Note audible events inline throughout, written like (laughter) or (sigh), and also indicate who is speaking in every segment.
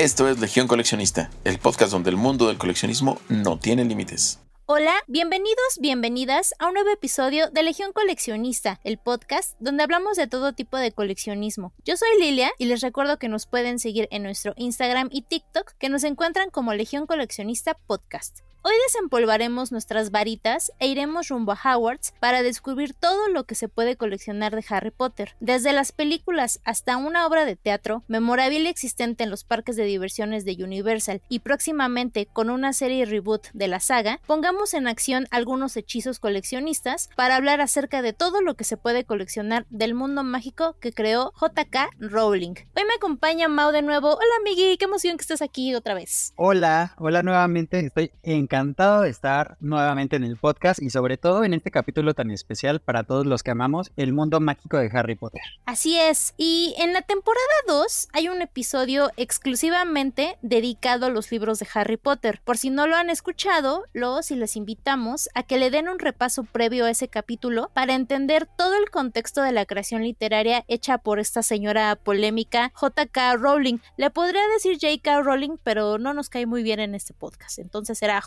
Speaker 1: Esto es Legión Coleccionista, el podcast donde el mundo del coleccionismo no tiene límites.
Speaker 2: Hola, bienvenidos, bienvenidas a un nuevo episodio de Legión Coleccionista, el podcast donde hablamos de todo tipo de coleccionismo. Yo soy Lilia y les recuerdo que nos pueden seguir en nuestro Instagram y TikTok que nos encuentran como Legión Coleccionista Podcast. Hoy desempolvaremos nuestras varitas e iremos rumbo a Howard's para descubrir todo lo que se puede coleccionar de Harry Potter, desde las películas hasta una obra de teatro, memorabilia existente en los parques de diversiones de Universal y próximamente con una serie reboot de la saga, pongamos en acción algunos hechizos coleccionistas para hablar acerca de todo lo que se puede coleccionar del mundo mágico que creó JK Rowling. Hoy me acompaña Mau de nuevo. Hola Miggy, qué emoción que estés aquí otra vez.
Speaker 3: Hola, hola nuevamente, estoy en encantado de estar nuevamente en el podcast y sobre todo en este capítulo tan especial para todos los que amamos el mundo mágico de Harry Potter.
Speaker 2: Así es, y en la temporada 2 hay un episodio exclusivamente dedicado a los libros de Harry Potter. Por si no lo han escuchado, los y les invitamos a que le den un repaso previo a ese capítulo para entender todo el contexto de la creación literaria hecha por esta señora polémica JK Rowling. Le podría decir J.K. Rowling, pero no nos cae muy bien en este podcast, entonces será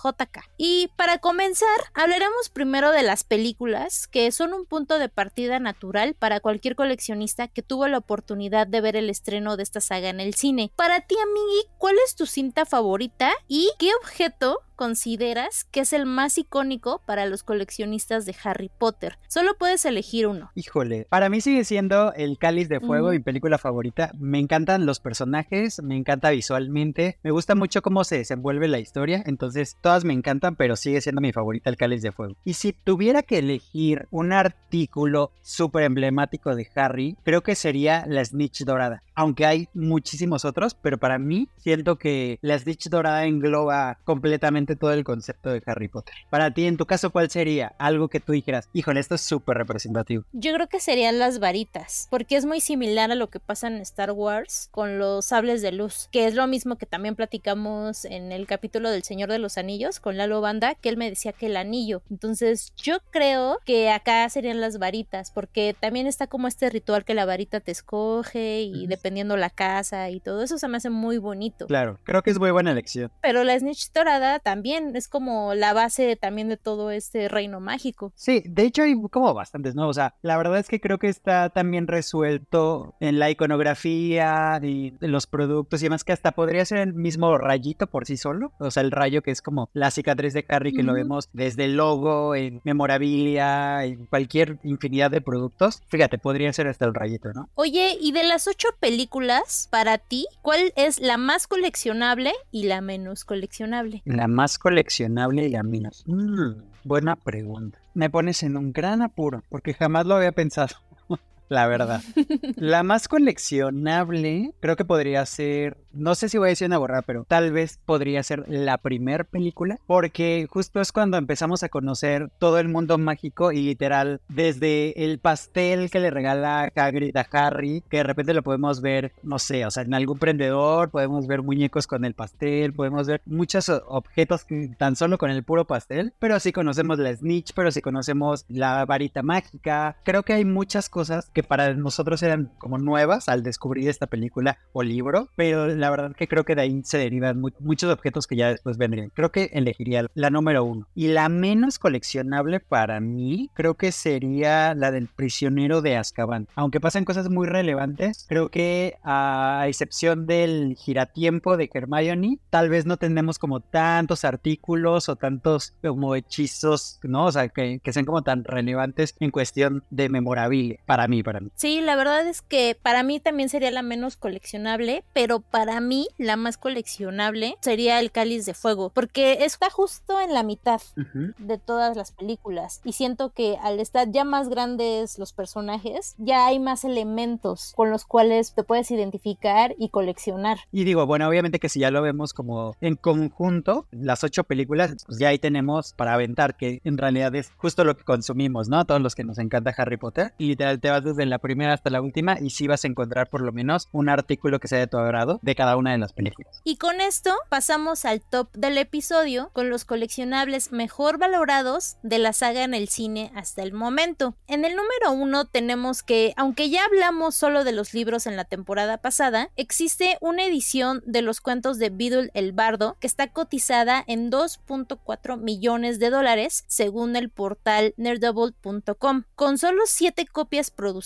Speaker 2: Y para comenzar, hablaremos primero de las películas, que son un punto de partida natural para cualquier coleccionista que tuvo la oportunidad de ver el estreno de esta saga en el cine. Para ti, Amigui, ¿cuál es tu cinta favorita y qué objeto consideras que es el más icónico para los coleccionistas de Harry Potter? Solo puedes elegir uno.
Speaker 3: Híjole, para mí sigue siendo El Cáliz de Fuego, mi película favorita. Me encantan los personajes, me encanta visualmente, me gusta mucho cómo se desenvuelve la historia, entonces todas me encantan, pero sigue siendo mi favorita El Cáliz de Fuego. Y si tuviera que elegir un artículo súper emblemático de Harry, creo que sería la Snitch Dorada. Aunque hay muchísimos otros, pero para mí siento que la Snitch Dorada engloba completamente todo el concepto de Harry Potter. Para ti, en tu caso, ¿cuál sería algo que tú dijeras, híjole, esto es súper representativo?
Speaker 2: Yo creo que serían las varitas, porque es muy similar a lo que pasa en Star Wars con los sables de luz, que es lo mismo que también platicamos en el capítulo del Señor de los Anillos con Lalo Banda, que él me decía que el anillo. Entonces, yo creo que acá serían las varitas, porque también está como este ritual que la varita te escoge y dependiendo la casa y todo eso se me hace muy bonito.
Speaker 3: Claro, creo que es muy buena elección.
Speaker 2: Pero la snitch dorada también es como la base también de todo este reino mágico.
Speaker 3: Sí, de hecho hay como bastantes, ¿no? O sea, la verdad es que creo que está también resuelto en la iconografía y los productos y demás que hasta podría ser el mismo rayito por sí solo, o sea, el rayo que es como la cicatriz de Harry que lo vemos desde el logo, en memorabilia, en cualquier infinidad de productos. Fíjate, podría ser hasta el rayito, ¿no?
Speaker 2: Oye, y de las ocho películas, para ti, ¿cuál es la más coleccionable y la menos coleccionable?
Speaker 3: La más coleccionable y a menos? Mm, buena pregunta. Me pones en un gran apuro porque jamás lo había pensado la verdad. La más coleccionable creo que podría ser, no sé si voy a decir una borrada, pero tal vez podría ser la primer película, porque justo es cuando empezamos a conocer todo el mundo mágico y literal, desde el pastel que le regala Hagrid a Harry, que de repente lo podemos ver, no sé, o sea, en algún prendedor, podemos ver muñecos con el pastel, podemos ver muchos objetos tan solo con el puro pastel, pero sí conocemos la snitch, pero sí conocemos la varita mágica, creo que hay muchas cosas que para nosotros eran como nuevas al descubrir esta película o libro, pero la verdad que creo que de ahí se derivan muchos objetos que ya después vendrían. Creo que elegiría la número uno. Y la menos coleccionable para mí, creo que sería la del prisionero de Azkaban. Aunque pasan cosas muy relevantes, creo que a excepción del giratiempo de Hermione, tal vez no tenemos como tantos artículos o tantos como hechizos, ¿no? O sea, que, que sean como tan relevantes en cuestión de memorabilia para mí, para mí.
Speaker 2: Sí, la verdad es que para mí también sería la menos coleccionable, pero para mí la más coleccionable sería el cáliz de fuego, porque está justo en la mitad de todas las películas y siento que al estar ya más grandes los personajes, ya hay más elementos con los cuales te puedes identificar y coleccionar.
Speaker 3: Y digo, bueno, obviamente que si ya lo vemos como en conjunto, las ocho películas, pues ya ahí tenemos para aventar que en realidad es justo lo que consumimos, ¿no? Todos los que nos encanta Harry Potter y literal te vas desde la primera hasta la última y sí vas a encontrar por lo menos un artículo que sea de tu agrado de cada una de las películas.
Speaker 2: Y con esto pasamos al top del episodio con los coleccionables mejor valorados de la saga en el cine hasta el momento. En el número uno tenemos que, aunque ya hablamos solo de los libros en la temporada pasada, existe una edición de los cuentos de Beadle el Bardo que está cotizada en 2.4 millones de dólares según el portal nerdouble.com. Con solo 7 copias producidas,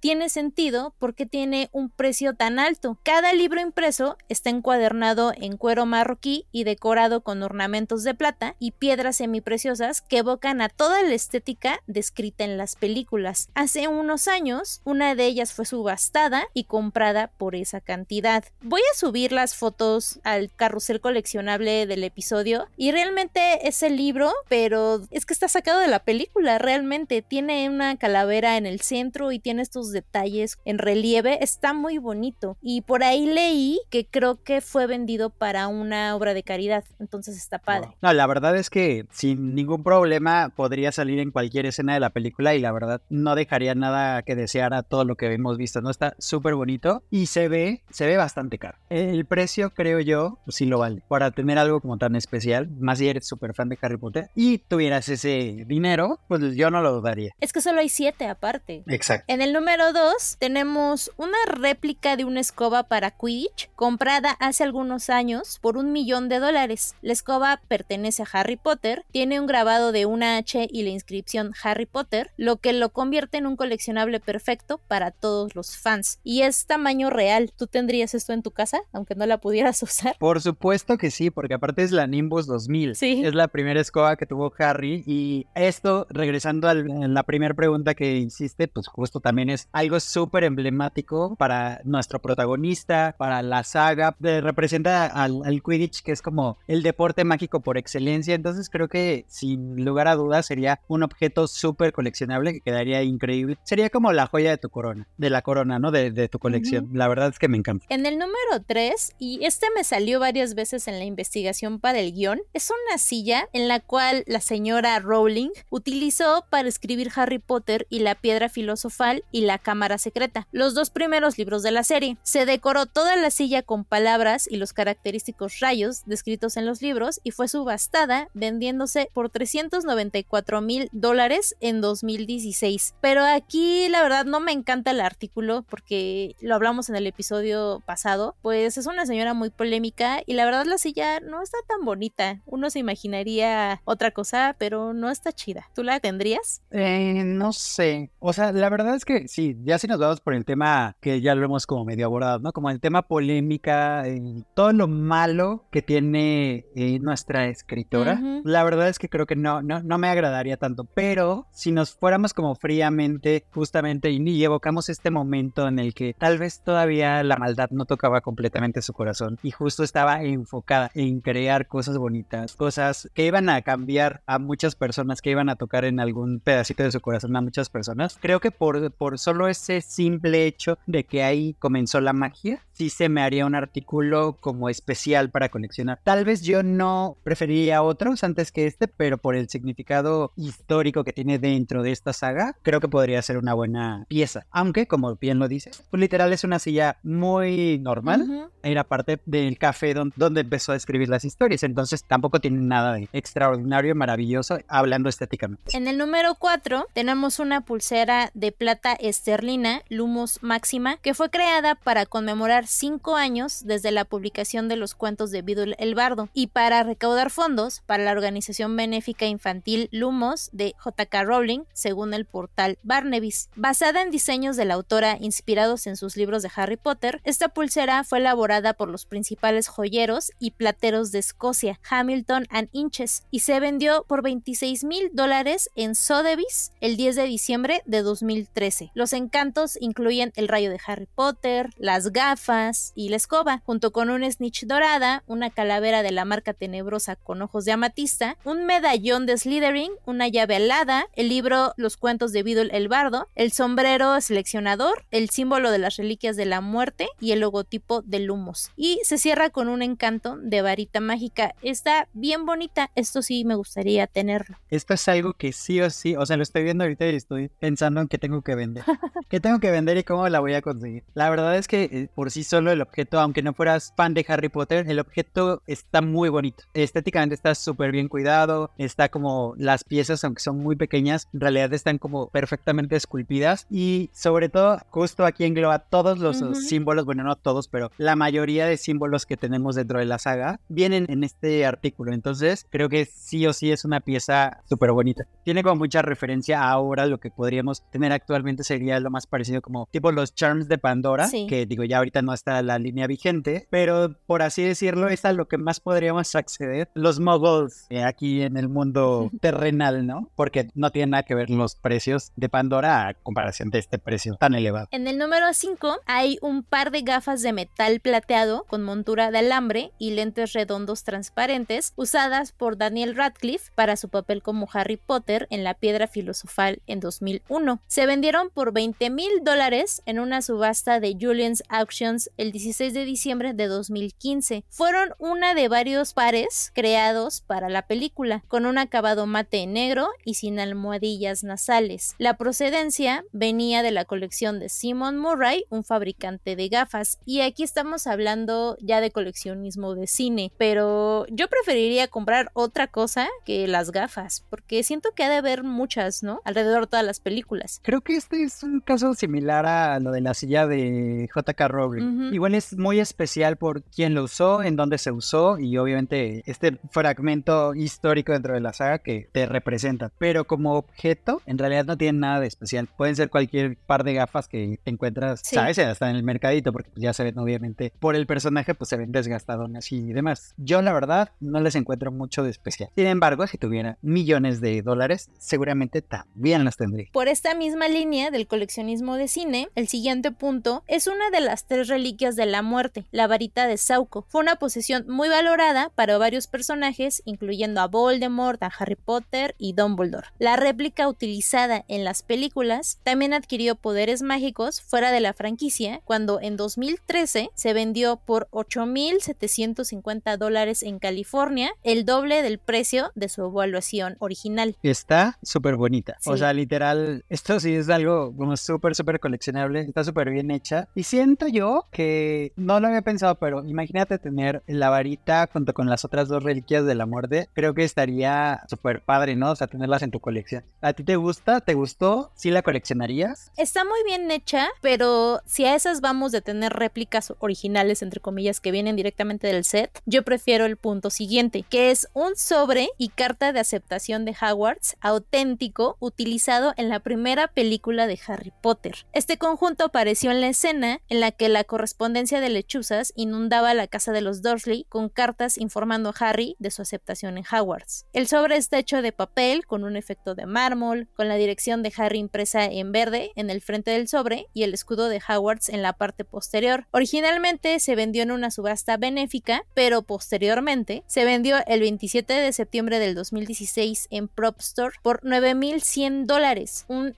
Speaker 2: tiene sentido porque tiene un precio tan alto. Cada libro impreso está encuadernado en cuero marroquí y decorado con ornamentos de plata y piedras semipreciosas que evocan a toda la estética descrita en las películas. Hace unos años, una de ellas fue subastada y comprada por esa cantidad. Voy a subir las fotos al carrusel coleccionable del episodio y realmente es el libro, pero es que está sacado de la película, realmente tiene una calavera en el centro tiene estos detalles en relieve, está muy bonito y por ahí leí que creo que fue vendido para una obra de caridad, entonces está padre.
Speaker 3: No, la verdad es que sin ningún problema podría salir en cualquier escena de la película y la verdad no dejaría nada que desear a todo lo que hemos visto, ¿no? Está súper bonito y se ve, se ve bastante caro. El precio creo yo, pues sí lo vale, para tener algo como tan especial, más si eres súper fan de Harry Potter y tuvieras ese dinero, pues yo no lo dudaría.
Speaker 2: Es que solo hay siete aparte.
Speaker 3: Exacto.
Speaker 2: En el número 2 tenemos una réplica de una escoba para Quidditch comprada hace algunos años por un millón de dólares. La escoba pertenece a Harry Potter, tiene un grabado de una H y la inscripción Harry Potter, lo que lo convierte en un coleccionable perfecto para todos los fans. Y es tamaño real. ¿Tú tendrías esto en tu casa, aunque no la pudieras (laughs) usar?
Speaker 3: Por supuesto que sí, porque aparte es la Nimbus 2000.
Speaker 2: Sí.
Speaker 3: Es la primera escoba que tuvo Harry y esto, regresando a la primera pregunta que hiciste, pues justo también es algo súper emblemático para nuestro protagonista, para la saga, de, representa al, al Quidditch que es como el deporte mágico por excelencia, entonces creo que sin lugar a dudas sería un objeto súper coleccionable que quedaría increíble. Sería como la joya de tu corona, de la corona, ¿no? De, de tu colección. La verdad es que me encanta.
Speaker 2: En el número 3, y este me salió varias veces en la investigación para el guion, es una silla en la cual la señora Rowling utilizó para escribir Harry Potter y la piedra filosofal y la cámara secreta, los dos primeros libros de la serie. Se decoró toda la silla con palabras y los característicos rayos descritos en los libros y fue subastada vendiéndose por 394 mil dólares en 2016. Pero aquí la verdad no me encanta el artículo porque lo hablamos en el episodio pasado, pues es una señora muy polémica y la verdad la silla no está tan bonita. Uno se imaginaría otra cosa, pero no está chida. ¿Tú la tendrías?
Speaker 3: Eh, no sé. O sea, la verdad es que sí, ya si nos vamos por el tema que ya lo hemos como medio abordado, ¿no? Como el tema polémica, eh, todo lo malo que tiene eh, nuestra escritora.
Speaker 2: Ujú.
Speaker 3: La verdad es que creo que no, no, no me agradaría tanto. Pero si nos fuéramos como fríamente, justamente, y, y evocamos este momento en el que tal vez todavía la maldad no tocaba completamente su corazón y justo estaba enfocada en crear cosas bonitas, cosas que iban a cambiar a muchas personas, que iban a tocar en algún pedacito de su corazón a muchas personas. Creo que por, por solo ese simple hecho de que ahí comenzó la magia, sí se me haría un artículo como especial para coleccionar. Tal vez yo no preferiría otros antes que este, pero por el significado histórico que tiene dentro de esta saga, creo que podría ser una buena pieza. Aunque, como bien lo dices, pues literal es una silla muy normal.
Speaker 2: Ujú.
Speaker 3: Era parte del café don- donde empezó a escribir las historias, entonces tampoco tiene nada de extraordinario, maravilloso, hablando estéticamente.
Speaker 2: En el número 4 tenemos una pulsera de plata esterlina Lumos Máxima que fue creada para conmemorar 5 años desde la publicación de los cuentos de Vidul el Bardo y para recaudar fondos para la organización benéfica infantil Lumos de J.K. Rowling, según el portal Barnabys. Basada en diseños de la autora inspirados en sus libros de Harry Potter, esta pulsera fue elaborada por los principales joyeros y plateros de Escocia, Hamilton and Inches, y se vendió por 26 mil dólares en Sotheby's el 10 de diciembre de 2013. Los encantos incluyen el rayo de Harry Potter, las gafas y la escoba, junto con un snitch dorada, una calavera de la marca tenebrosa con ojos de amatista, un medallón de Slytherin, una llave alada, el libro Los cuentos de Beedle el Bardo, el sombrero seleccionador, el símbolo de las reliquias de la muerte y el logotipo de Lumos. Y se cierra con un encanto de varita mágica. Está bien bonita, esto sí me gustaría tenerlo.
Speaker 3: Esto es algo que sí o sí, o sea, lo estoy viendo ahorita y estoy pensando en que tengo que vender? ¿Qué tengo que vender y cómo la voy a conseguir? La verdad es que eh, por sí solo el objeto, aunque no fueras fan de Harry Potter, el objeto está muy bonito. Estéticamente está súper bien cuidado, está como las piezas, aunque son muy pequeñas, en realidad están como perfectamente esculpidas y sobre todo justo aquí engloba todos los símbolos, bueno, no todos, pero la mayoría de símbolos que tenemos dentro de la saga vienen en este artículo. Entonces, creo que sí o sí es una pieza súper bonita. Tiene como mucha referencia a ahora lo que podríamos tener actualmente sería lo más parecido como tipo los charms de Pandora, que digo ya ahorita no está la línea vigente, pero por así decirlo es a lo que más podríamos acceder los muggles eh, aquí en el mundo (laughs) terrenal, ¿no? Porque no tiene nada que ver los precios de Pandora a comparación de este precio tan elevado.
Speaker 2: En el número 5 hay un par de gafas de metal plateado con montura de alambre y lentes redondos transparentes usadas por Daniel Radcliffe para su papel como Harry Potter en La Piedra Filosofal en 2001. Se por 20 mil dólares en una subasta de Julian's Auctions el 16 de diciembre de 2015. Fueron una de varios pares creados para la película, con un acabado mate negro y sin almohadillas nasales. La procedencia venía de la colección de Simon Murray, un fabricante de gafas, y aquí estamos hablando ya de coleccionismo de cine, pero yo preferiría comprar otra cosa que las gafas, porque siento que ha de haber muchas, ¿no? Alrededor de todas las películas.
Speaker 3: Creo que este es un caso similar a lo de la silla de JK Rowling. Igual es muy especial por quién lo usó, en dónde se usó y obviamente este fragmento histórico dentro de la saga que te representa. Pero como objeto, en realidad no tiene nada de especial. Pueden ser cualquier par de gafas que te encuentras, ¿sabes? Hasta en el mercadito, porque ya se ven obviamente por el personaje, pues se ven desgastadones y demás. Yo la verdad no les encuentro mucho de especial. Sin embargo, si tuviera millones de dólares, seguramente también las tendría.
Speaker 2: Por esta misma línea del coleccionismo de cine, el siguiente punto es una de las tres reliquias de la muerte, la varita de Sauco. Fue una posesión muy valorada para varios personajes, incluyendo a Voldemort, a Harry Potter y Dumbledore. La réplica utilizada en las películas también adquirió poderes mágicos fuera de la franquicia cuando en 2013 se vendió por 8.750 dólares en California, el doble del precio de su evaluación original.
Speaker 3: Está súper bonita. O sea, literal, esto sí es algo como súper, súper coleccionable. Está súper bien hecha. Y siento yo que no lo había pensado, pero imagínate tener la varita junto con las otras dos reliquias de la muerte. Creo que estaría súper padre, ¿no? O sea, tenerlas en tu colección. ¿A ti te gusta? ¿Te gustó? ¿Sí la coleccionarías?
Speaker 2: Está muy bien hecha, pero si a esas vamos de tener réplicas originales, entre comillas, que vienen directamente del set, yo prefiero el punto siguiente, que es un sobre y carta de aceptación de Hogwarts auténtico utilizado en la primera película de Harry Potter. Este conjunto apareció en la escena en la que la correspondencia de lechuzas inundaba la casa de los Dursley con cartas informando a Harry de su aceptación en Hogwarts. El sobre está hecho de papel con un efecto de mármol, con la dirección de Harry impresa en verde en el frente del sobre y el escudo de Hogwarts en la parte posterior. Originalmente se vendió en una subasta benéfica, pero posteriormente se vendió el 27 de septiembre del 2016 en Prop Store por 9.100 dólares, un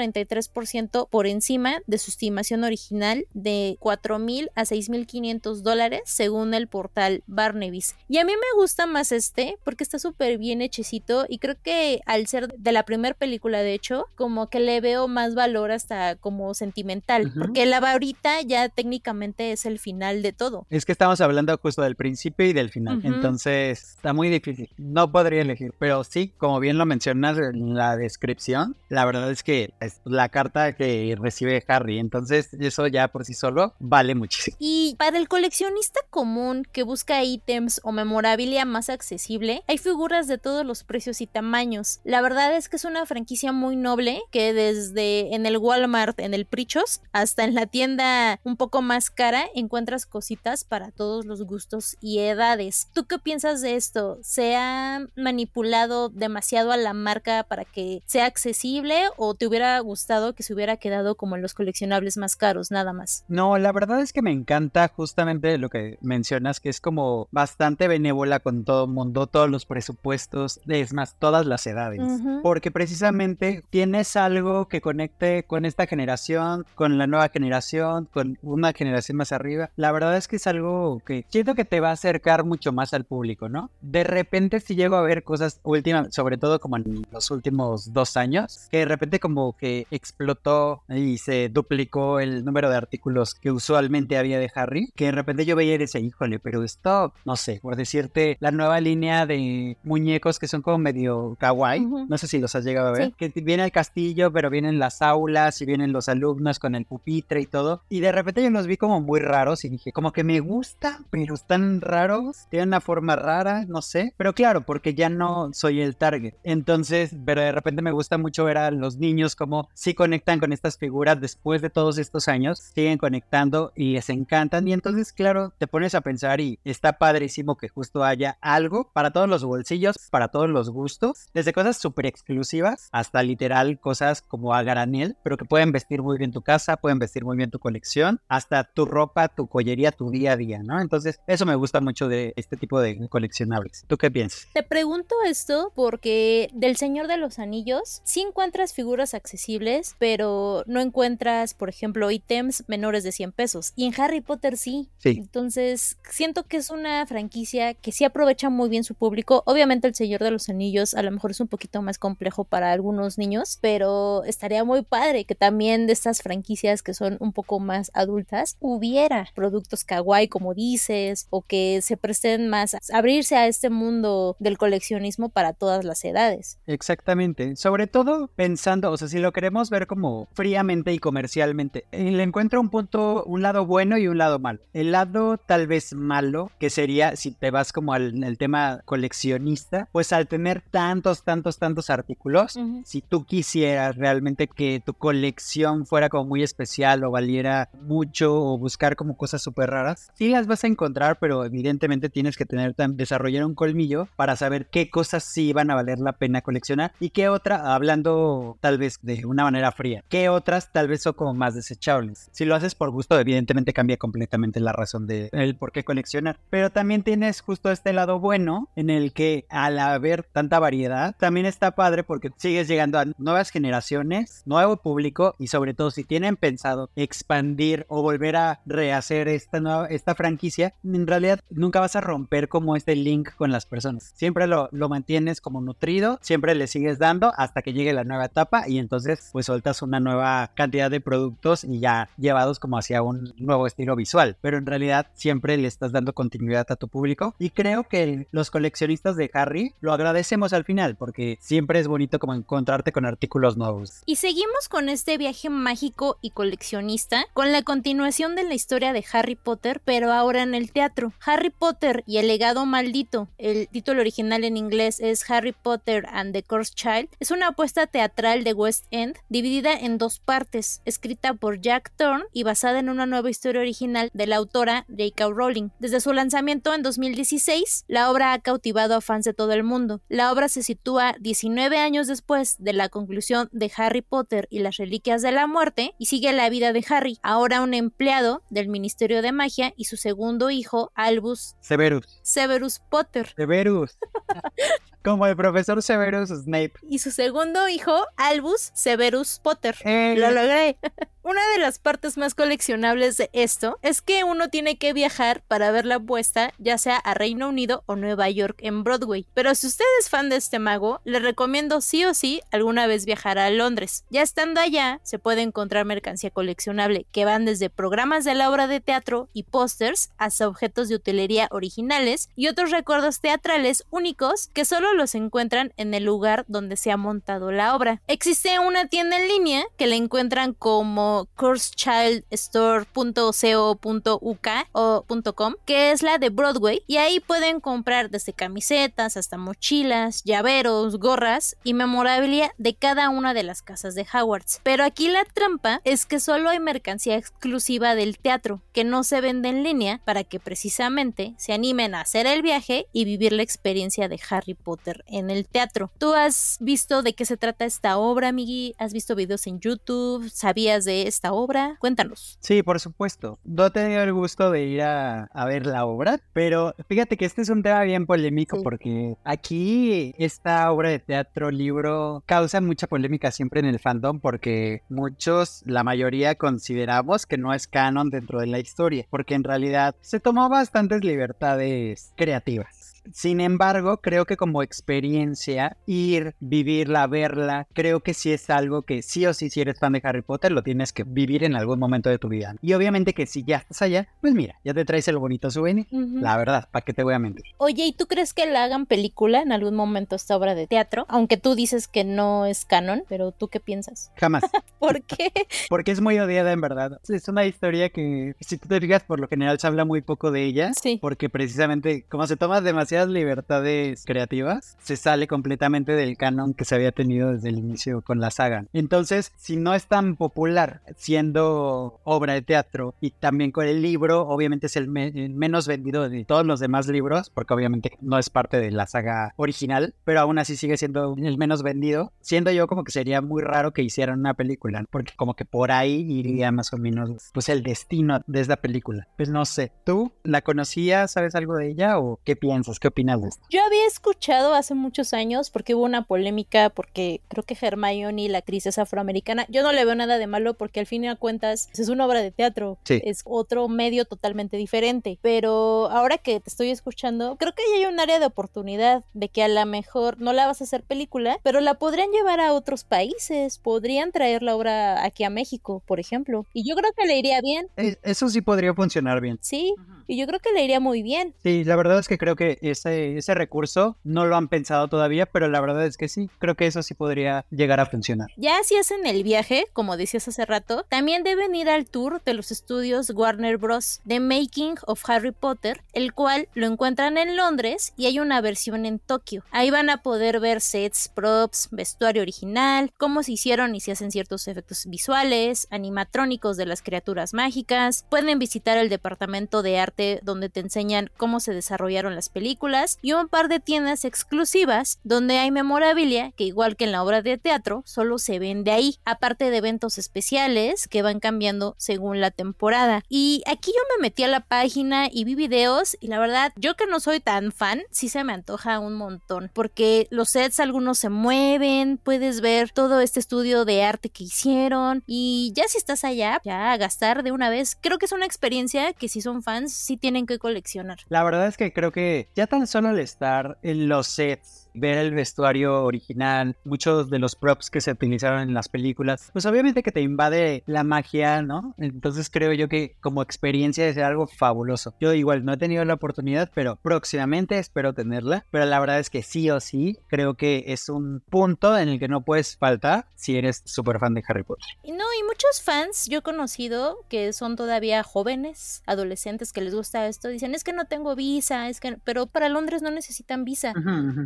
Speaker 2: 133% por encima de su estimación original de 4.000 a 6.500 dólares según el portal Barnabys. Y a mí me gusta más este porque está súper bien hechecito y creo que al ser de la primera película de hecho, como que le veo más valor hasta como sentimental, porque la ahorita ya técnicamente es el final de todo.
Speaker 3: Es que estamos hablando justo del principio y del final, entonces está muy difícil. No podría elegir, pero sí, como bien lo mencionas en la descripción, la verdad es que es la carta que recibe Harry, entonces eso ya por sí solo vale muchísimo.
Speaker 2: Y para el coleccionista común que busca ítems o memorabilia más accesible, hay figuras de todos los precios y tamaños. La verdad es que es una franquicia muy noble que desde en el Walmart, en el Prichos, hasta en la tienda un poco más cara encuentras cositas para todos los gustos y edades. ¿Tú qué piensas de esto? ¿Se ha manipulado demasiado a la marca para que sea accesible o te hubiera gustado que se hubiera quedado como en los coleccionables más caros, nada más?
Speaker 3: No, la verdad es que me encanta justamente lo que mencionas, que es como bastante benévola con todo el mundo, todos los presupuestos, es más, todas las edades. Porque precisamente tienes algo que conecte con esta generación, con la nueva generación, con una generación más arriba. La verdad es que es algo que siento que te va a acercar mucho más al público, ¿no? De repente si llego a ver cosas últimas, sobre todo como en los últimos dos años, que de repente como que que explotó y se duplicó el número de artículos que usualmente había de Harry, que de repente yo veía y decía, híjole, pero esto, no sé, por decirte, la nueva línea de muñecos que son como medio kawaii, no sé si los has llegado a ver, que viene al castillo, pero vienen las aulas y vienen los alumnos con el pupitre y todo, y de repente yo los vi como muy raros y dije, como que me gusta, pero están raros, tienen una forma rara, no sé, pero claro, porque ya no soy el target. Entonces, pero de repente me gusta mucho ver a los niños como si conectan con estas figuras después de todos estos años, siguen conectando y les encantan. Y entonces, claro, te pones a pensar y está padrísimo que justo haya algo para todos los bolsillos, para todos los gustos, desde cosas súper exclusivas hasta literal cosas como a granel, pero que pueden vestir muy bien tu casa, pueden vestir muy bien tu colección, hasta tu ropa, tu joyería, tu día a día, ¿no? Entonces, eso me gusta mucho de este tipo de coleccionables. ¿Tú qué piensas?
Speaker 2: Te pregunto esto porque del Señor de los Anillos sí encuentras figuras accesibles, pero no encuentras, por ejemplo, ítems menores de 100 pesos. Y en Harry Potter sí.
Speaker 3: Sí.
Speaker 2: Entonces, siento que es una franquicia que sí aprovecha muy bien su público. Obviamente el Señor de los Anillos a lo mejor es un poquito más complejo para algunos niños, pero estaría muy padre que también de estas franquicias que son un poco más adultas hubiera productos kawaii como dices o que se presten más a abrirse a este mundo del coleccionismo para todas las edades.
Speaker 3: Exactamente, sobre todo pensando, o sea, si lo queremos ver como fríamente y comercialmente, le encuentro un punto, un lado bueno y un lado malo. El lado tal vez malo, que sería si te vas como al el tema coleccionista, pues al tener tantos, tantos, tantos artículos, si tú quisieras realmente que tu colección fuera como muy especial o valiera mucho o buscar como cosas súper raras, sí las vas a encontrar, pero evidentemente tienes que tener desarrollar un colmillo para saber qué cosas sí van a valer la pena coleccionar y qué otra, hablando tal vez de una manera fría, qué otras tal vez son como más desechables. Si lo haces por gusto, evidentemente cambia completamente la razón de el por qué coleccionar. Pero también tienes justo este lado bueno en el que al haber tanta variedad, también está padre porque sigues llegando a nuevas generaciones, nuevo público y sobre todo si tienen pensado expandir o volver a rehacer esta nueva esta franquicia, en realidad nunca vas a romper como este link con las personas. Siempre lo, lo mantienes como nutrido, siempre le sigues dando hasta que llegue la nueva etapa y entonces pues sueltas una nueva cantidad de productos y ya llevados como hacia un nuevo estilo visual. Pero en realidad siempre le estás dando continuidad a tu público y creo que los coleccionistas de Harry lo agradecemos al final porque siempre es bonito como encontrarte con artículos nuevos.
Speaker 2: Y seguimos con este viaje mágico y coleccionista con la continuación de la historia de Harry Potter pero ahora en el teatro. Harry Potter y el legado maldito. El título original en inglés es Harry Potter and the Cursed Child. Es una apuesta teatral de West End dividida en dos partes, escrita por Jack Thorne y basada en una nueva historia original de la autora J.K. Rowling. Desde su lanzamiento en 2016, la obra ha cautivado a fans de todo el mundo. La obra se sitúa 19 años después de la conclusión de Harry Potter y las Reliquias de la Muerte y sigue la vida de Harry, ahora un empleado del Ministerio de Magia y su segundo hijo, Albus
Speaker 3: Severus.
Speaker 2: Severus Potter.
Speaker 3: Severus. (laughs) Como el profesor Severus Snape.
Speaker 2: Y su segundo hijo, Albus Severus Potter.
Speaker 3: Eh.
Speaker 2: Lo logré. (laughs) Una de las partes más coleccionables de esto es que uno tiene que viajar para ver la puesta, ya sea a Reino Unido o Nueva York en Broadway. Pero si usted es fan de este mago, le recomiendo sí o sí alguna vez viajar a Londres. Ya estando allá, se puede encontrar mercancía coleccionable que van desde programas de la obra de teatro y pósters hasta objetos de utilería originales y otros recuerdos teatrales únicos que solo los encuentran en el lugar donde se ha montado la obra. Existe una tienda en línea que la encuentran como cursechildstore.co.uk o .com, que es la de Broadway, y ahí pueden comprar desde camisetas hasta mochilas, llaveros, gorras y memorabilia de cada una de las casas de Howards. Pero aquí la trampa es que solo hay mercancía exclusiva del teatro, que no se vende en línea para que precisamente se animen a hacer el viaje y vivir la experiencia de Harry Potter en el teatro. ¿Tú has visto de qué se trata esta obra, Miggy? ¿Has visto videos en YouTube? ¿Sabías de esta obra? Cuéntanos.
Speaker 3: Sí, por supuesto. No he tenido el gusto de ir a, a ver la obra, pero fíjate que este es un tema bien polémico
Speaker 2: Sí.
Speaker 3: porque aquí esta obra de teatro, libro, causa mucha polémica siempre en el fandom porque muchos, la mayoría consideramos que no es canon dentro de la historia, porque en realidad se tomó bastantes libertades creativas. Sin embargo, creo que como experiencia, ir, vivirla, verla, creo que sí es algo que sí o sí, si eres fan de Harry Potter, lo tienes que vivir en algún momento de tu vida. Y obviamente que si ya estás allá, pues mira, ya te traes el bonito souvenir. La verdad, ¿para qué te voy a mentir?
Speaker 2: Oye, ¿y tú crees que la hagan película en algún momento esta obra de teatro? Aunque tú dices que no es canon, pero ¿tú qué piensas?
Speaker 3: Jamás. (laughs)
Speaker 2: ¿Por qué?
Speaker 3: Porque es muy odiada en verdad. Es una historia que, si tú te fijas, por lo general se habla muy poco de ella.
Speaker 2: Sí.
Speaker 3: Porque precisamente, como se toma demasiadas libertades creativas, se sale completamente del canon que se había tenido desde el inicio con la saga. Entonces, si no es tan popular siendo obra de teatro y también con el libro, obviamente es el, menos vendido de todos los demás libros, porque obviamente no es parte de la saga original, pero aún así sigue siendo el menos vendido, siendo yo como que sería muy raro que hicieran una película, porque como que por ahí iría más o menos pues el destino de esta película. Pues no sé, ¿tú la conocías? ¿Sabes algo de ella o qué piensas? ¿Qué opinas de esto?
Speaker 2: Yo había escuchado hace muchos años porque hubo una polémica porque creo que Hermione, la actriz es afroamericana, yo no le veo nada de malo porque al fin y al cuentas es una obra de teatro, es otro medio totalmente diferente, pero ahora que te estoy escuchando, creo que hay un área de oportunidad de que a lo mejor no la vas a hacer película, pero la podrían llevar a otros países, podrían traer la obra aquí a México, por ejemplo, y yo creo que le iría bien.
Speaker 3: Eso sí podría funcionar bien.
Speaker 2: Sí, y yo creo que le iría muy bien.
Speaker 3: Sí, la verdad es que creo que ese, ese recurso no lo han pensado todavía, pero la verdad es que sí, creo que eso sí podría llegar a funcionar.
Speaker 2: Ya si hacen el viaje, como decías hace rato, también deben ir al tour de los estudios Warner Bros. The Making of Harry Potter, el cual lo encuentran en Londres y hay una versión en Tokio. Ahí van a poder ver sets, props, vestuario original, cómo se hicieron y se hacen ciertos efectos visuales, animatrónicos de las criaturas mágicas. Pueden visitar el departamento de arte donde te enseñan cómo se desarrollaron las películas y un par de tiendas exclusivas donde hay memorabilia que igual que en la obra de teatro solo se vende ahí, aparte de eventos especiales que van cambiando según la temporada. Y aquí yo me metí a la página y vi videos y la verdad yo que no soy tan fan, sí se me antoja un montón porque los sets algunos se mueven, puedes ver todo este estudio de arte que hicieron y ya si estás allá, ya a gastar de una vez, creo que es una experiencia que si son fans sí tienen que coleccionar.
Speaker 3: La verdad es que creo que tan solo al estar en los sets ver el vestuario original, muchos de los props que se utilizaron en las películas, pues obviamente que te invade la magia, ¿no? Entonces creo yo que como experiencia es algo fabuloso. Yo igual no he tenido la oportunidad, pero próximamente espero tenerla. Pero la verdad es que sí o sí, creo que es un punto en el que no puedes faltar si eres súper fan de Harry Potter.
Speaker 2: No, y muchos fans yo he conocido que son todavía jóvenes, adolescentes que les gusta esto, dicen es que no tengo visa, es que, pero para Londres no necesitan visa.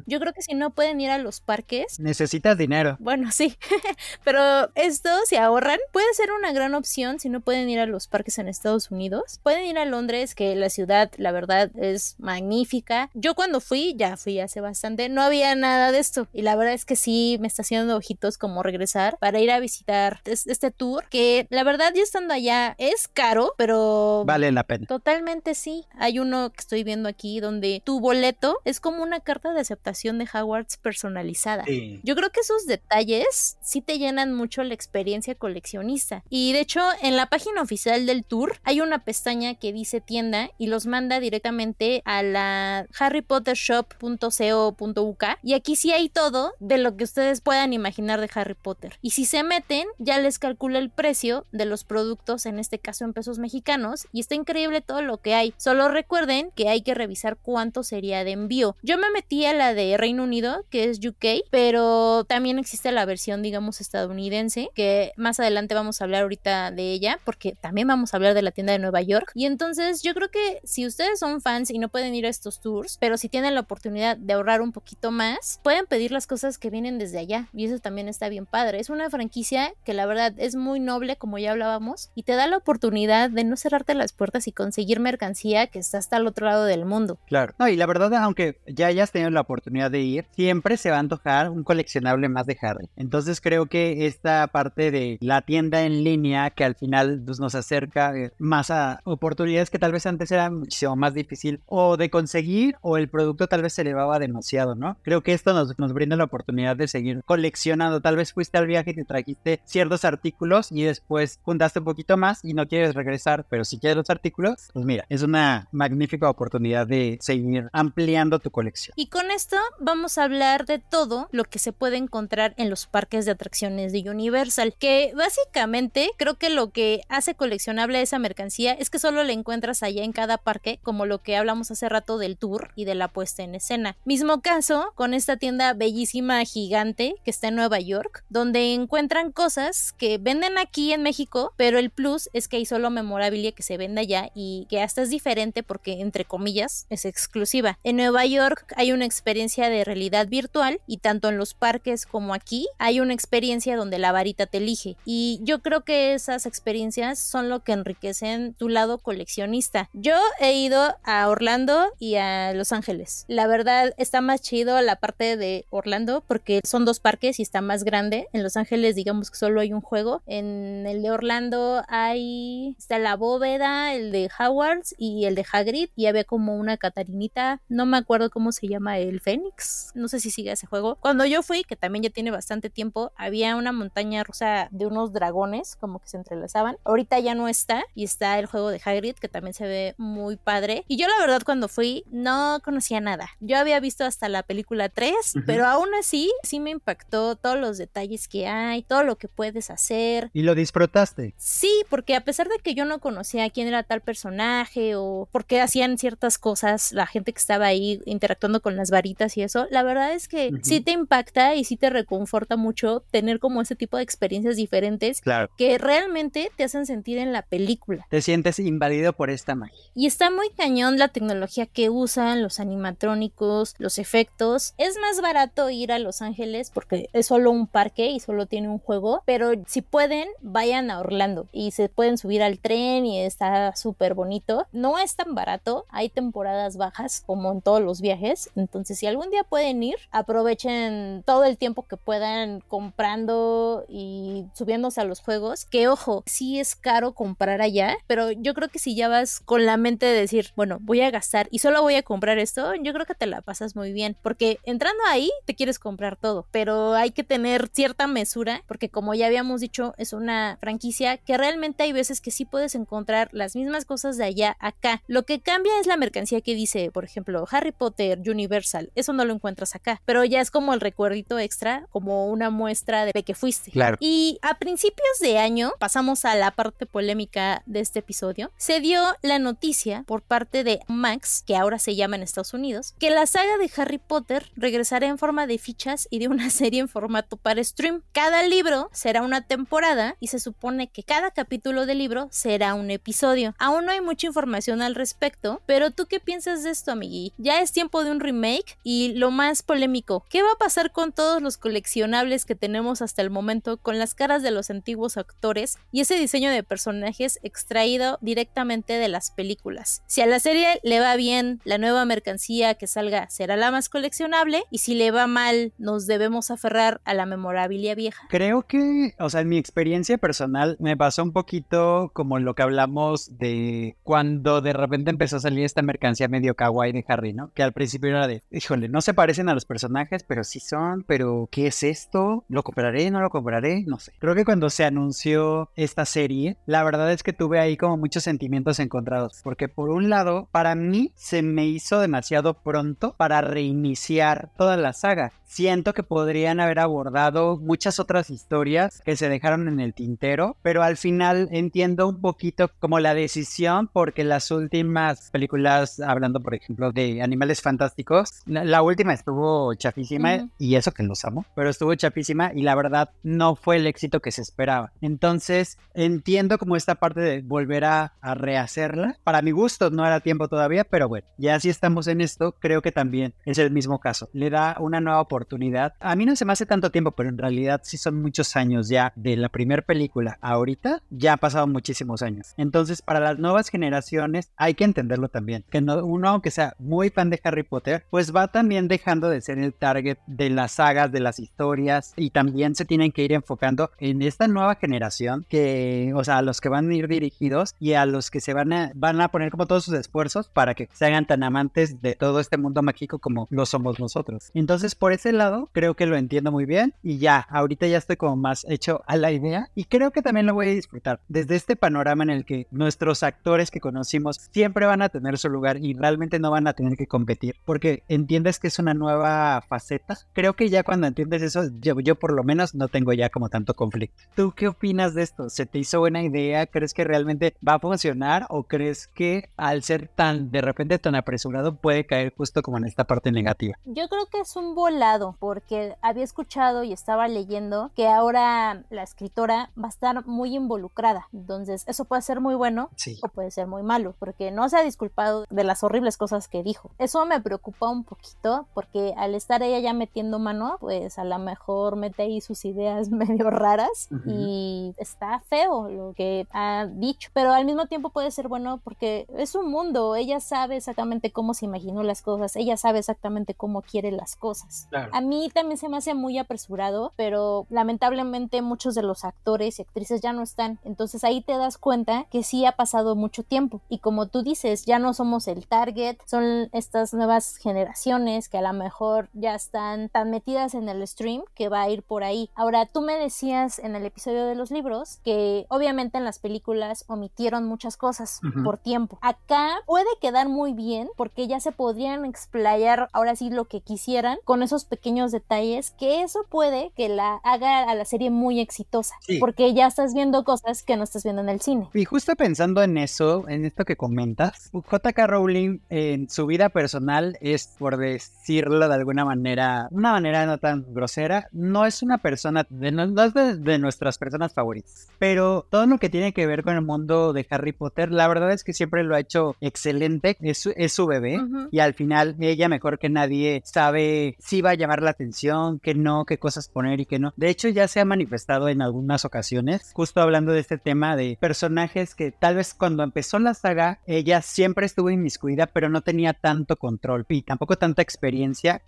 Speaker 2: Yo creo que si no pueden ir a los parques.
Speaker 3: Necesitas dinero.
Speaker 2: Bueno, sí, (laughs) pero esto, si ahorran, puede ser una gran opción si no pueden ir a los parques en Estados Unidos. Pueden ir a Londres, que la ciudad, la verdad, es magnífica. Yo cuando fui, ya fui hace bastante, no había nada de esto. Y la verdad es que sí me está haciendo ojitos como regresar para ir a visitar este tour, que la verdad, yo estando allá es caro, pero...
Speaker 3: Vale la pena.
Speaker 2: Totalmente sí. Hay uno que estoy viendo aquí donde tu boleto es como una carta de aceptación de Hogwarts personalizada. Yo creo que esos detalles sí te llenan mucho la experiencia coleccionista. Y de hecho, en la página oficial del tour hay una pestaña que dice tienda y los manda directamente a la harrypottershop.co.uk y aquí sí hay todo de lo que ustedes puedan imaginar de Harry Potter. Y si se meten, ya les calcula el precio de los productos, en este caso en pesos mexicanos, y está increíble todo lo que hay. Solo recuerden que hay que revisar cuánto sería de envío. Yo me metí a la de Reino Unido, que es UK, pero también existe la versión, digamos, estadounidense, que más adelante vamos a hablar ahorita de ella, porque también vamos a hablar de la tienda de Nueva York. Y entonces yo creo que si ustedes son fans y no pueden ir a estos tours, pero si tienen la oportunidad de ahorrar un poquito más, pueden pedir las cosas que vienen desde allá. Y eso también está bien padre. Es una franquicia que la verdad es muy noble, como ya hablábamos, y te da la oportunidad de no cerrarte las puertas y conseguir mercancía que está hasta el otro lado del mundo.
Speaker 3: Claro. No, y la verdad, aunque ya hayas tenido la oportunidad de ir, siempre se va a antojar un coleccionable más de Harry. Entonces creo que esta parte de la tienda en línea que al final pues, nos acerca eh, más a oportunidades que tal vez antes era muchísimo más difícil o de conseguir o el producto tal vez se elevaba demasiado, ¿no? Creo que esto nos, nos brinda la oportunidad de seguir coleccionando. Tal vez fuiste al viaje y te trajiste ciertos artículos y después juntaste un poquito más y no quieres regresar, pero si quieres los artículos, pues mira, es una magnífica oportunidad de seguir ampliando tu colección.
Speaker 2: Y con esto vamos a hablar de todo lo que se puede encontrar en los parques de atracciones de Universal, que básicamente creo que lo que hace coleccionable esa mercancía es que solo la encuentras allá en cada parque, como lo que hablamos hace rato del tour y de la puesta en escena. Mismo caso con esta tienda bellísima gigante que está en Nueva York, donde encuentran cosas que venden aquí en México, pero el plus es que hay solo memorabilia que se vende allá y que hasta es diferente porque entre comillas es exclusiva. En Nueva York hay una experiencia de realidad virtual y tanto en los parques como aquí hay una experiencia donde la varita te elige y yo creo que esas experiencias son lo que enriquecen tu lado coleccionista. Yo he ido a Orlando y a Los Ángeles. La verdad está más chido la parte de Orlando porque son dos parques y está más grande. En Los Ángeles digamos que solo hay un juego. En el de Orlando hay está la bóveda, el de Howards y el de Hagrid y había como una Catarinita, no me acuerdo cómo se llama el Fénix, no sé si sigue ese juego. Cuando yo fui, que también ya tiene bastante tiempo, había una montaña rusa de unos dragones como que se entrelazaban. Ahorita ya no está y está el juego de Hagrid que también se ve muy padre. Y yo la verdad cuando fui no conocía nada. Yo había visto hasta la película 3, pero aún así sí me impactó todos los detalles que hay, todo lo que puedes hacer.
Speaker 3: ¿Y lo disfrutaste?
Speaker 2: Sí, porque a pesar de que yo no conocía quién era tal personaje o por qué hacían ciertas cosas, la gente que estaba ahí interactuando con las varitas y eso, la verdad es que sí te impacta y sí te reconforta mucho tener como ese tipo de experiencias diferentes
Speaker 3: Claro.
Speaker 2: que realmente te hacen sentir en la película.
Speaker 3: Te sientes invadido por esta magia.
Speaker 2: Y está muy cañón la tecnología que usan, los animatrónicos, los efectos. Es más barato ir a Los Ángeles porque es solo un parque y solo tiene un juego, pero si pueden, vayan a Orlando y se pueden subir al tren y está súper bonito. No es tan barato, hay temporadas bajas como en todos los viajes, entonces si algún día pueden ir, aprovechen todo el tiempo que puedan comprando y subiéndose a los juegos, que ojo, sí es caro comprar allá, pero yo creo que si ya vas con la mente de decir, bueno, voy a gastar y solo voy a comprar esto, yo creo que te la pasas muy bien, porque entrando ahí te quieres comprar todo, pero hay que tener cierta mesura, porque como ya habíamos dicho, es una franquicia que realmente hay veces que sí puedes encontrar las mismas cosas de allá acá. Lo que cambia es la mercancía que dice, por ejemplo, Harry Potter, Universal, eso no lo encuentras acá, pero ya es como el recuerdito extra, como una muestra de que fuiste.
Speaker 3: Claro.
Speaker 2: Y a principios de año, pasamos a la parte polémica de este episodio, se dio la noticia por parte de Max, que ahora se llama en Estados Unidos, que la saga de Harry Potter regresará en forma de fichas y de una (laughs) serie en formato para stream. Cada libro será una temporada y se supone que cada capítulo del libro será un episodio. Aún no hay mucha información al respecto, pero ¿tú qué piensas de esto, amigui? Ya es tiempo de un remake y lo más polémico, ¿qué va a pasar con todos los coleccionables que tenemos hasta el momento con las caras de los antiguos actores y ese diseño de personajes extraído directamente de las películas? Si a la serie le va bien, la nueva mercancía que salga será la más coleccionable y si le va mal, nos debemos aferrar a la memorabilia vieja.
Speaker 3: Creo que, o sea, en mi experiencia personal me pasó un poquito como lo que hablamos de cuando de repente empezó a salir esta mercancía medio kawaii de Harry, ¿no? Que al principio era de, híjole, no se parecen a los personajes, pero sí son, pero ¿qué es esto? ¿Lo compraré? ¿No lo compraré? No sé. Creo que cuando se anunció esta serie, la verdad es que tuve ahí como muchos sentimientos encontrados, porque por un lado, para mí se me hizo demasiado pronto para reiniciar toda la saga. Siento que podrían haber abordado muchas otras historias que se dejaron en el tintero, pero al final entiendo un poquito como la decisión porque las últimas películas, hablando por ejemplo de animales fantásticos, la, la última estuvo chafísima
Speaker 2: Ujú.
Speaker 3: y eso que los amo, pero estuvo chafísima y la verdad no fue el éxito que se esperaba. Entonces entiendo como esta parte de volver a, a rehacerla. Para mi gusto no era tiempo todavía, pero bueno, ya si estamos en esto, creo que también es el mismo caso. Le da una nueva oportunidad. A mí no se me hace tanto tiempo, pero en realidad sí son muchos años ya de la primera película ahorita, ya han pasado muchísimos años. Entonces, para las nuevas generaciones hay que entenderlo también, que no, uno aunque sea muy fan de Harry Potter, pues va también dejando de ser el target de las sagas, de las historias y también se tienen que ir enfocando en esta nueva generación que, o sea, a los que van a ir dirigidos y a los que se van a, van a poner como todos sus esfuerzos para que se hagan tan amantes de todo este mundo mágico como lo somos nosotros. Entonces, por ese lado, creo que lo entiendo muy bien y ya, ahorita ya estoy como más hecho a la idea y creo que también lo voy a disfrutar desde este panorama en el que nuestros actores que conocimos siempre van a tener su lugar y realmente no van a tener que competir porque entiendes que es una nueva faceta. Creo que ya cuando entiendes eso, yo, yo por lo menos no tengo ya como tanto conflicto. ¿Tú qué opinas de esto? ¿Se te hizo buena idea? ¿Crees que realmente va a funcionar o crees que al ser tan de repente tan apresurado puede caer justo como en esta parte negativa?
Speaker 2: Yo creo que es un volado porque había escuchado y estaba leyendo que ahora la escritora va a estar muy involucrada. Entonces, eso puede ser muy bueno o puede ser muy malo porque no se ha disculpado de las horribles cosas que dijo. Eso me preocupa un poquito porque al estar ella ya metiendo mano, pues a lo mejor mete ahí sus ideas (laughs) medio raras y está feo lo que ha dicho, pero al mismo tiempo puede ser bueno porque es un mundo, ella sabe exactamente cómo se imaginó las cosas, ella sabe exactamente cómo quiere las cosas. A mí también se me hace muy apresurado, pero lamentablemente muchos de los actores y actrices ya no están, entonces ahí te das cuenta que sí ha pasado mucho tiempo y como tú dices, ya no somos el target, son estas nuevas generaciones que a lo mejor ya están tan metidas en el stream que va a ir por ahí. Ahora, tú me decías en el episodio de los libros que obviamente en las películas omitieron muchas cosas por tiempo. Acá puede quedar muy bien porque ya se podrían explayar ahora sí lo que quisieran con esos pequeños detalles que eso puede que la haga a la serie muy exitosa porque ya estás viendo cosas que no estás viendo en el cine.
Speaker 3: Y justo pensando en eso, en esto que comentas, JK Rowling en su vida personal es, por decirlo de alguna manera, una manera no tan grosera, no es una persona, de, no es de, nuestras personas favoritas, pero todo lo que tiene que ver con el mundo de Harry Potter, la verdad es que siempre lo ha hecho excelente, es, es su bebé y al final ella mejor que nadie sabe si va a llamar la atención, que no, qué cosas poner y qué no. De hecho ya se ha manifestado en algunas ocasiones, justo hablando de este tema de personajes que tal vez cuando empezó la saga ella siempre estuvo inmiscuida, pero no tenía tanto control y tampoco tanta experiencia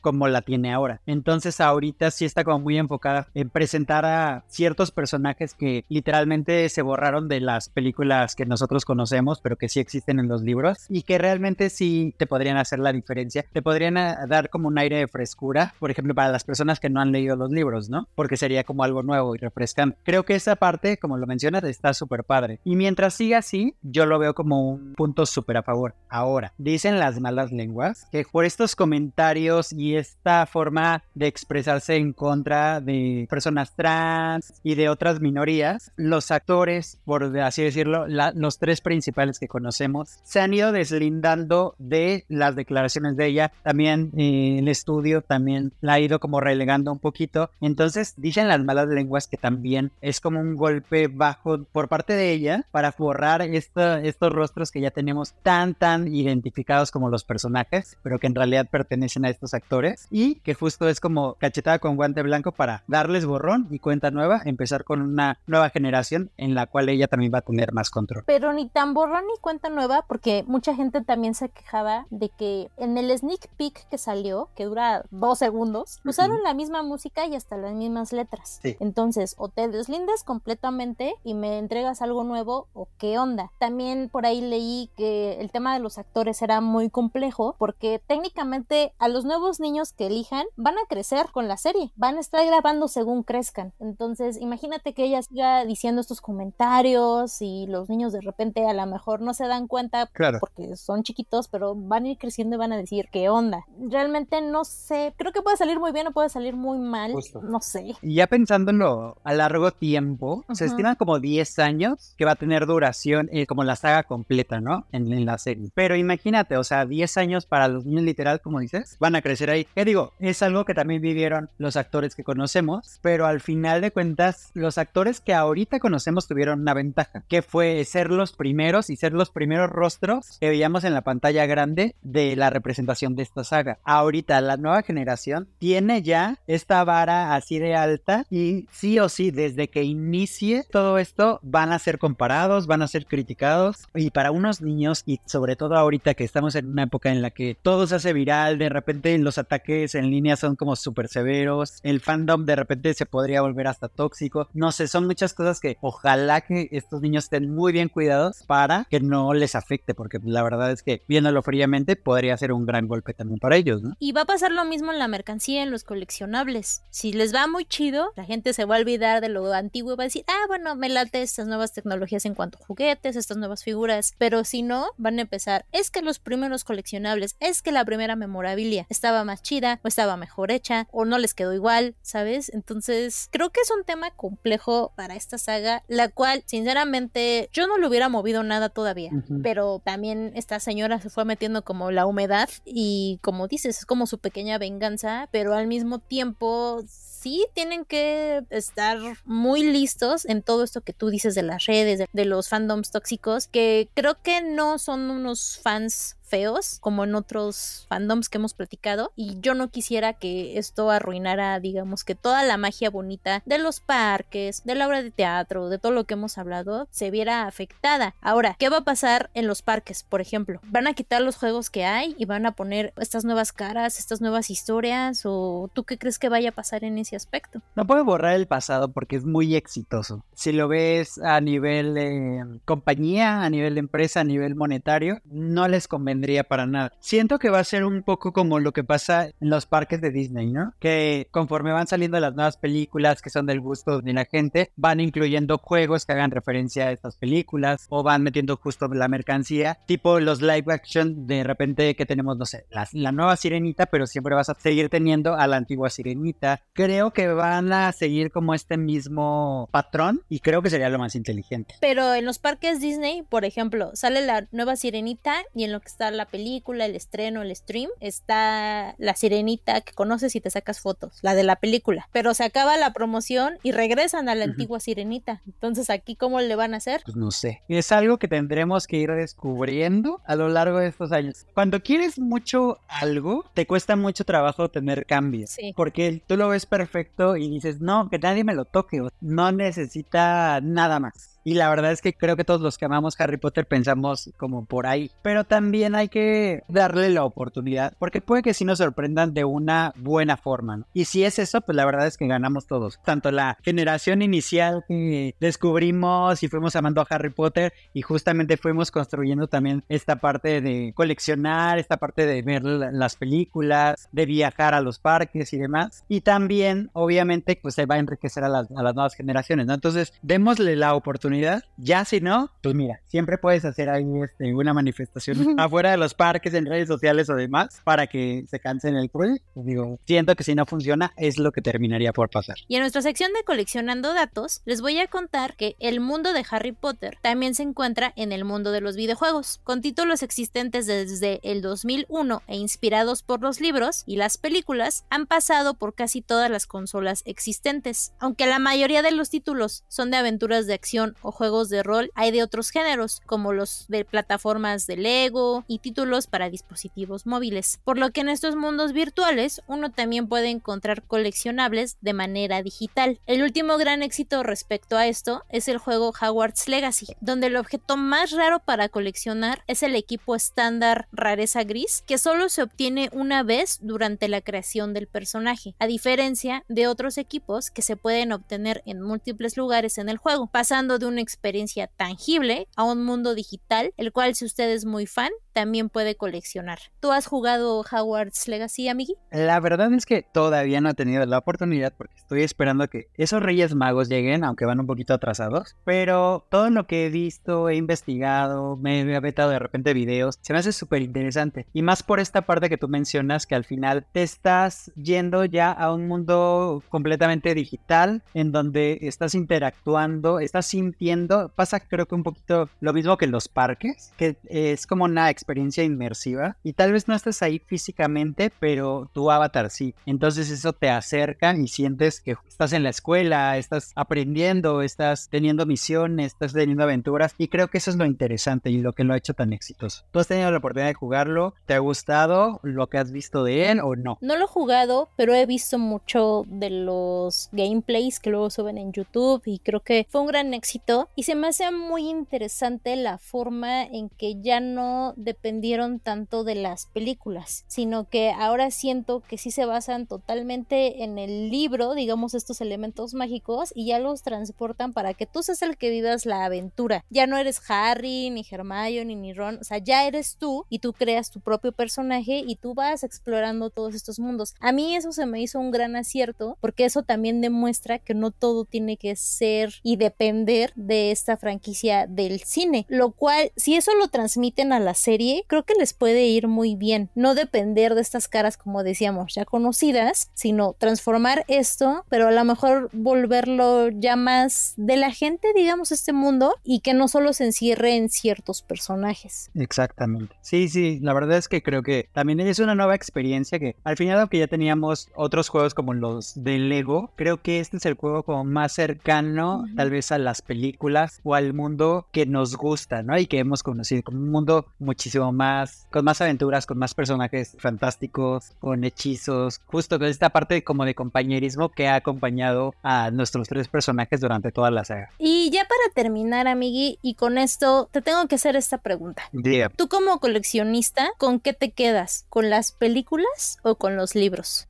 Speaker 3: como la tiene ahora. Entonces ahorita sí está como muy enfocada en presentar a ciertos personajes que literalmente se borraron de las películas que nosotros conocemos, pero que sí existen en los libros y que realmente sí te podrían hacer la diferencia, te podrían ah, dar como un aire de frescura, por ejemplo, para las personas que no han leído los libros, ¿no? Porque sería como algo nuevo y refrescante. Creo que esa parte, como lo mencionas, está súper padre. Y mientras siga así, yo lo veo como un punto súper a favor. Ahora, dicen las malas lenguas que por estos comentarios y esta forma de expresarse en contra de personas trans y de otras minorías, los actores, por así decirlo, los tres principales que conocemos, se han ido deslindando de las declaraciones de ella. También eh, el estudio también la ha ido como relegando un poquito. Entonces dicen las malas lenguas que también es como un golpe bajo por parte de ella para borrar estos rostros que ya tenemos tan, tan identificados como los personajes, pero que en realidad pertenecen a estos actores y que justo es como cachetada con guante blanco para darles borrón y cuenta nueva, empezar con una nueva generación en la cual ella también va a tener más control.
Speaker 2: Pero ni tan borrón ni cuenta nueva porque mucha gente también se quejaba de que en el sneak peek que salió, que dura dos segundos, usaron la misma música y hasta las mismas letras. Entonces, o te deslindas completamente y me entregas algo nuevo o qué onda. También por ahí leí que el tema de los actores era muy complejo porque técnicamente a los nuevos niños que elijan van a crecer con la serie, van a estar grabando según crezcan. Entonces, imagínate que ella siga diciendo estos comentarios y los niños de repente a lo mejor no se dan cuenta porque son chiquitos, pero van a ir creciendo y van a decir qué onda. Realmente no sé, creo que puede salir muy bien o puede salir muy mal, no sé.
Speaker 3: Y ya pensándolo a largo tiempo, se estiman como 10 años que va a tener duración eh, como la saga completa, ¿no? En, en la serie. Pero imagínate, o sea, 10 años para los niños literal, como dices, van a crecer ahí. ¿Qué digo? Es algo que también vivieron los actores que conocemos, pero al final de cuentas, los actores que ahorita conocemos tuvieron una ventaja, que fue ser los primeros y ser los primeros rostros que veíamos en la pantalla grande de la representación de esta saga. Ahorita, la nueva generación tiene ya esta vara así de alta y sí o sí, desde que inicie todo esto, van a ser comparados, van a ser criticados y para unos niños y sobre todo ahorita que estamos en una época en la que todo se hace viral, de repente los ataques en línea son como súper severos, el fandom de repente se podría volver hasta tóxico, no sé, son muchas cosas que ojalá que estos niños estén muy bien cuidados para que no les afecte, porque la verdad es que viéndolo fríamente podría ser un gran golpe también para ellos, ¿no?
Speaker 2: Y va a pasar lo mismo en la mercancía, en los coleccionables. Si les va muy chido, la gente se va a olvidar de lo antiguo y va a decir, ah, bueno, me late estas nuevas tecnologías en cuanto a juguetes, estas nuevas figuras, pero si no, van a empezar, es que los primeros coleccionables, es que la primera memorabilia estaba más chida o estaba mejor hecha o no les quedó igual, ¿sabes? Entonces, creo que es un tema complejo para esta saga, la cual, sinceramente, yo no le hubiera movido nada todavía, pero también esta señora se fue metiendo como la humedad y como dices, es como su pequeña venganza, pero al mismo tiempo sí tienen que estar muy listos en todo esto que tú dices de las redes, de, de los fandoms tóxicos, que creo que no son unos fans feos como en otros fandoms que hemos platicado y yo no quisiera que esto arruinara digamos que toda la magia bonita de los parques, de la obra de teatro, de todo lo que hemos hablado se viera afectada. Ahora, ¿qué va a pasar en los parques, por ejemplo? ¿Van a quitar los juegos que hay y van a poner estas nuevas caras, estas nuevas historias o tú qué crees que vaya a pasar en ese aspecto?
Speaker 3: No puedo borrar el pasado porque es muy exitoso. Si lo ves a nivel de compañía, a nivel de empresa, a nivel monetario, no les convence para nada. Siento que va a ser un poco como lo que pasa en los parques de Disney, ¿no? Que conforme van saliendo las nuevas películas que son del gusto de la gente, van incluyendo juegos que hagan referencia a estas películas o van metiendo justo la mercancía, tipo los live action de repente que tenemos, no sé, la, la nueva sirenita, pero siempre vas a seguir teniendo a la antigua sirenita. Creo que van a seguir como este mismo patrón y creo que sería lo más inteligente.
Speaker 2: Pero en los parques Disney, por ejemplo, sale la nueva sirenita y en lo que está la película, el estreno, el stream, está la sirenita que conoces y te sacas fotos, la de la película. Pero se acaba la promoción y regresan a la antigua sirenita. Entonces, aquí, ¿cómo le van a hacer?
Speaker 3: Pues no sé. Es algo que tendremos que ir descubriendo a lo largo de estos años. Cuando quieres mucho algo, te cuesta mucho trabajo tener cambios.
Speaker 2: Sí.
Speaker 3: Porque tú lo ves perfecto y dices, no, que nadie me lo toque. No necesita nada más. Y la verdad es que creo que todos los que amamos Harry Potter pensamos como por ahí. Pero también hay que darle la oportunidad, porque puede que sí nos sorprendan de una buena forma. ¿no? Y si es eso, pues la verdad es que ganamos todos. Tanto la generación inicial que descubrimos y fuimos amando a Harry Potter y justamente fuimos construyendo también esta parte de coleccionar, esta parte de ver las películas, de viajar a los parques y demás. Y también, obviamente, pues se va a enriquecer a las, a las nuevas generaciones, ¿no? Entonces, démosle la oportunidad ya si no, pues mira, siempre puedes hacer ahí este, una manifestación (laughs) afuera de los parques, en redes sociales o demás, para que se cansen el proyecto. Digo, siento que si no funciona, es lo que terminaría por pasar.
Speaker 2: Y en nuestra sección de coleccionando datos, les voy a contar que el mundo de Harry Potter también se encuentra en el mundo de los videojuegos, con títulos existentes desde el 2001 e inspirados por los libros y las películas, han pasado por casi todas las consolas existentes. Aunque la mayoría de los títulos son de aventuras de acción o juegos de rol hay de otros géneros, como los de plataformas de Lego títulos para dispositivos móviles. Por lo que en estos mundos virtuales uno también puede encontrar coleccionables de manera digital. El último gran éxito respecto a esto es el juego Hogwarts Legacy, donde el objeto más raro para coleccionar es el equipo estándar rareza gris, que solo se obtiene una vez durante la creación del personaje, a diferencia de otros equipos que se pueden obtener en múltiples lugares en el juego, pasando de un una experiencia tangible a un mundo digital, el cual si usted es muy fan, también puede coleccionar. ¿Tú has jugado Hogwarts Legacy, amigui?
Speaker 3: La verdad es que todavía no he tenido la oportunidad porque estoy esperando que esos Reyes Magos lleguen, aunque van un poquito atrasados. Pero todo lo que he visto, he investigado, me he vetado de repente videos, se me hace súper interesante. Y más por esta parte que tú mencionas, que al final te estás yendo ya a un mundo completamente digital, en donde estás interactuando, estás sintiendo, pasa creo que un poquito lo mismo que en los parques, que es como una experiencia experiencia inmersiva y tal vez no estás ahí físicamente, pero tu avatar sí. Entonces eso te acerca y sientes que estás en la escuela, estás aprendiendo, estás teniendo misiones, estás teniendo aventuras y creo que eso es lo interesante y lo que lo ha hecho tan exitoso. ¿Tú has tenido la oportunidad de jugarlo? ¿Te ha gustado lo que has visto de él o no?
Speaker 2: No lo he jugado, pero he visto mucho de los gameplays que luego suben en YouTube y creo que fue un gran éxito y se me hace muy interesante la forma en que ya no dependieron tanto de las películas, sino que ahora siento que sí se basan totalmente en el libro, digamos estos elementos mágicos y ya los transportan para que tú seas el que vivas la aventura. Ya no eres Harry, ni Hermione, ni Ron, o sea, ya eres tú y tú creas tu propio personaje y tú vas explorando todos estos mundos. A mí eso se me hizo un gran acierto porque eso también demuestra que no todo tiene que ser y depender de esta franquicia del cine, lo cual si eso lo transmiten a la serie, creo que les puede ir muy bien. No depender de estas caras como decíamos ya conocidas, sino transformar esto, pero a lo mejor volverlo ya más de la gente, digamos, este mundo y que no solo se encierre en ciertos personajes.
Speaker 3: Exactamente. Sí, sí, la verdad es que creo que también es una nueva experiencia que al final aunque ya teníamos otros juegos como los de Lego, creo que este es el juego como más cercano tal vez a las películas o al mundo que nos gusta, ¿no? Y que hemos conocido como un mundo muchísimo más, con más aventuras, con más personajes fantásticos, con hechizos, justo con esta parte como de compañerismo que ha acompañado a nuestros tres personajes durante toda la saga.
Speaker 2: Y ya para terminar, amigui, y con esto te tengo que hacer esta pregunta.
Speaker 3: Diga.
Speaker 2: Tú como coleccionista, ¿con qué te quedas? ¿Con las películas o con los libros?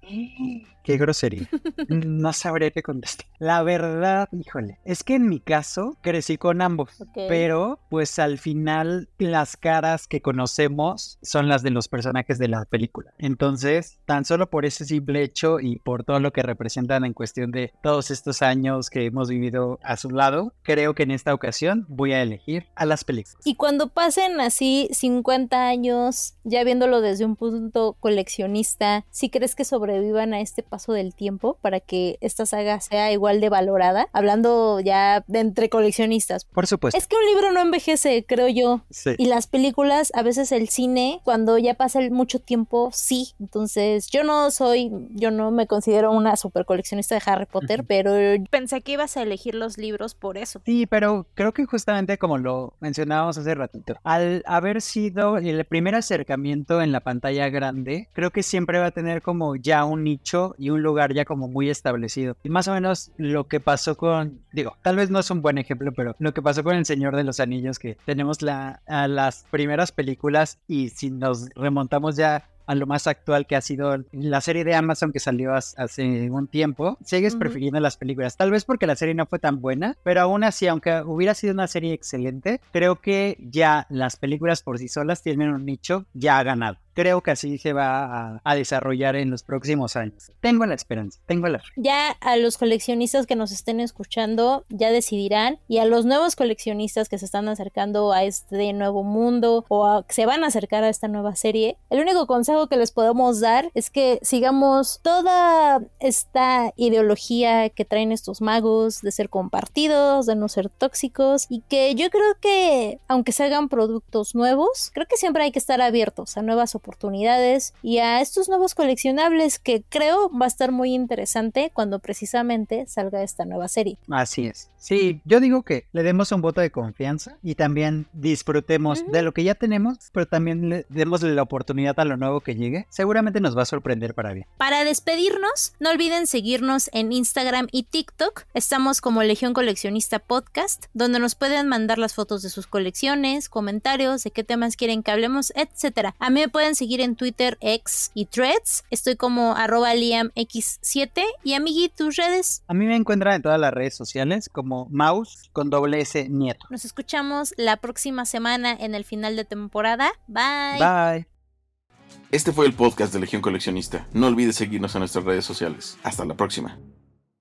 Speaker 3: Qué grosería. (laughs) No sabré qué contestar. La verdad, híjole, es que en mi caso crecí con ambos, pero pues al final las caras que conocemos son las de los personajes de la película. Entonces, tan solo por ese simple hecho y por todo lo que representan en cuestión de todos estos años que hemos vivido a su lado, creo que en esta ocasión voy a elegir a las películas.
Speaker 2: Y cuando pasen así 50 años, ya viéndolo desde un punto coleccionista, ¿sí crees que sobrevivan a este paso del tiempo para que esta saga sea igual de valorada? Hablando ya de entre coleccionistas.
Speaker 3: Por supuesto.
Speaker 2: Es que un libro no envejece, creo yo.
Speaker 3: Sí.
Speaker 2: Y las películas, a veces el cine, cuando ya pasa el mucho tiempo, sí. Entonces, yo no soy, yo no me considero una super coleccionista de Harry Potter,
Speaker 3: Ujú.
Speaker 2: pero pensé que ibas a elegir los libros por eso.
Speaker 3: Sí, pero creo que justamente como lo mencionábamos hace ratito, al haber sido el primer acercamiento en la pantalla grande, creo que siempre va a tener como ya un nicho y un lugar ya como muy establecido. Y más o menos lo que pasó con, digo, tal vez no es un buen ejemplo, pero lo que pasó con El Señor de los Anillos, que tenemos la, a las primeras películas y si nos remontamos ya a lo más actual que ha sido la serie de Amazon que salió hace un tiempo, sigues
Speaker 2: Ujú.
Speaker 3: prefiriendo las películas. Tal vez porque la serie no fue tan buena, pero aún así, aunque hubiera sido una serie excelente, creo que ya las películas por sí solas tienen un nicho ya ganado. Creo que así se va a, desarrollar en los próximos años. Tengo la esperanza, tengo la fe.
Speaker 2: Ya a los coleccionistas que nos estén escuchando ya decidirán y a los nuevos coleccionistas que se están acercando a este nuevo mundo o a, se van a acercar a esta nueva serie, el único consejo que les podemos dar es que sigamos toda esta ideología que traen estos magos de ser compartidos, de no ser tóxicos y que yo creo que aunque se hagan productos nuevos, creo que siempre hay que estar abiertos a nuevas oportunidades y a estos nuevos coleccionables que creo va a estar muy interesante cuando precisamente salga esta nueva serie.
Speaker 3: Así es. Sí, yo digo que le demos un voto de confianza y también disfrutemos de lo que ya tenemos, pero también le demos la oportunidad a lo nuevo que llegue. Seguramente nos va a sorprender para bien.
Speaker 2: Para despedirnos, no olviden seguirnos en Instagram y TikTok. Estamos como Legión Coleccionista Podcast, donde nos pueden mandar las fotos de sus colecciones, comentarios, de qué temas quieren que hablemos, etc. A mí me pueden seguir en Twitter, X y Threads. Estoy como arroba liamx7 y amigui, tus redes.
Speaker 3: A mí me encuentran en todas las redes sociales como mouse con doble S nieto.
Speaker 2: Nos escuchamos la próxima semana en el final de temporada. Bye.
Speaker 3: Bye.
Speaker 1: Este fue el podcast de Legión Coleccionista. No olvides seguirnos en nuestras redes sociales. Hasta la próxima.